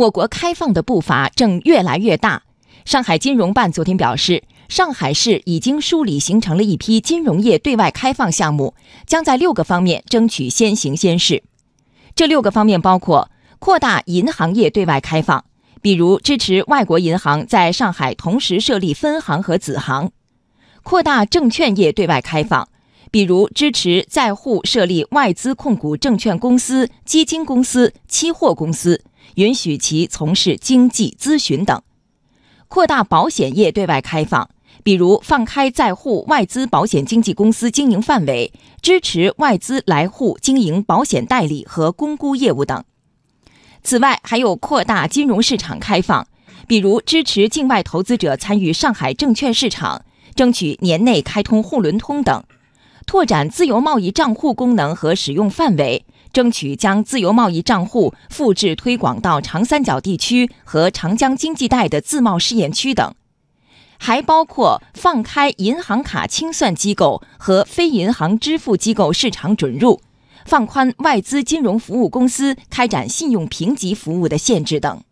我国开放的步伐正越来越大。上海金融办昨天表示，上海市已经梳理形成了一批金融业对外开放项目，将在六个方面争取先行先试。这六个方面包括扩大银行业对外开放，比如支持外国银行在上海同时设立分行和子行；扩大证券业对外开放，比如支持在沪设立外资控股证券公司、基金公司、期货公司，允许其从事经济咨询等；扩大保险业对外开放。比如放开在沪外资保险经纪公司经营范围，支持外资来沪经营保险代理和公估业务等。此外，还有扩大金融市场开放，比如支持境外投资者参与上海证券市场，争取年内开通沪伦通等；拓展自由贸易账户功能和使用范围，争取将自由贸易账户复制推广到长三角地区和长江经济带的自贸试验区等。还包括放开银行卡清算机构和非银行支付机构市场准入，放宽外资金融服务公司开展信用评级服务的限制等。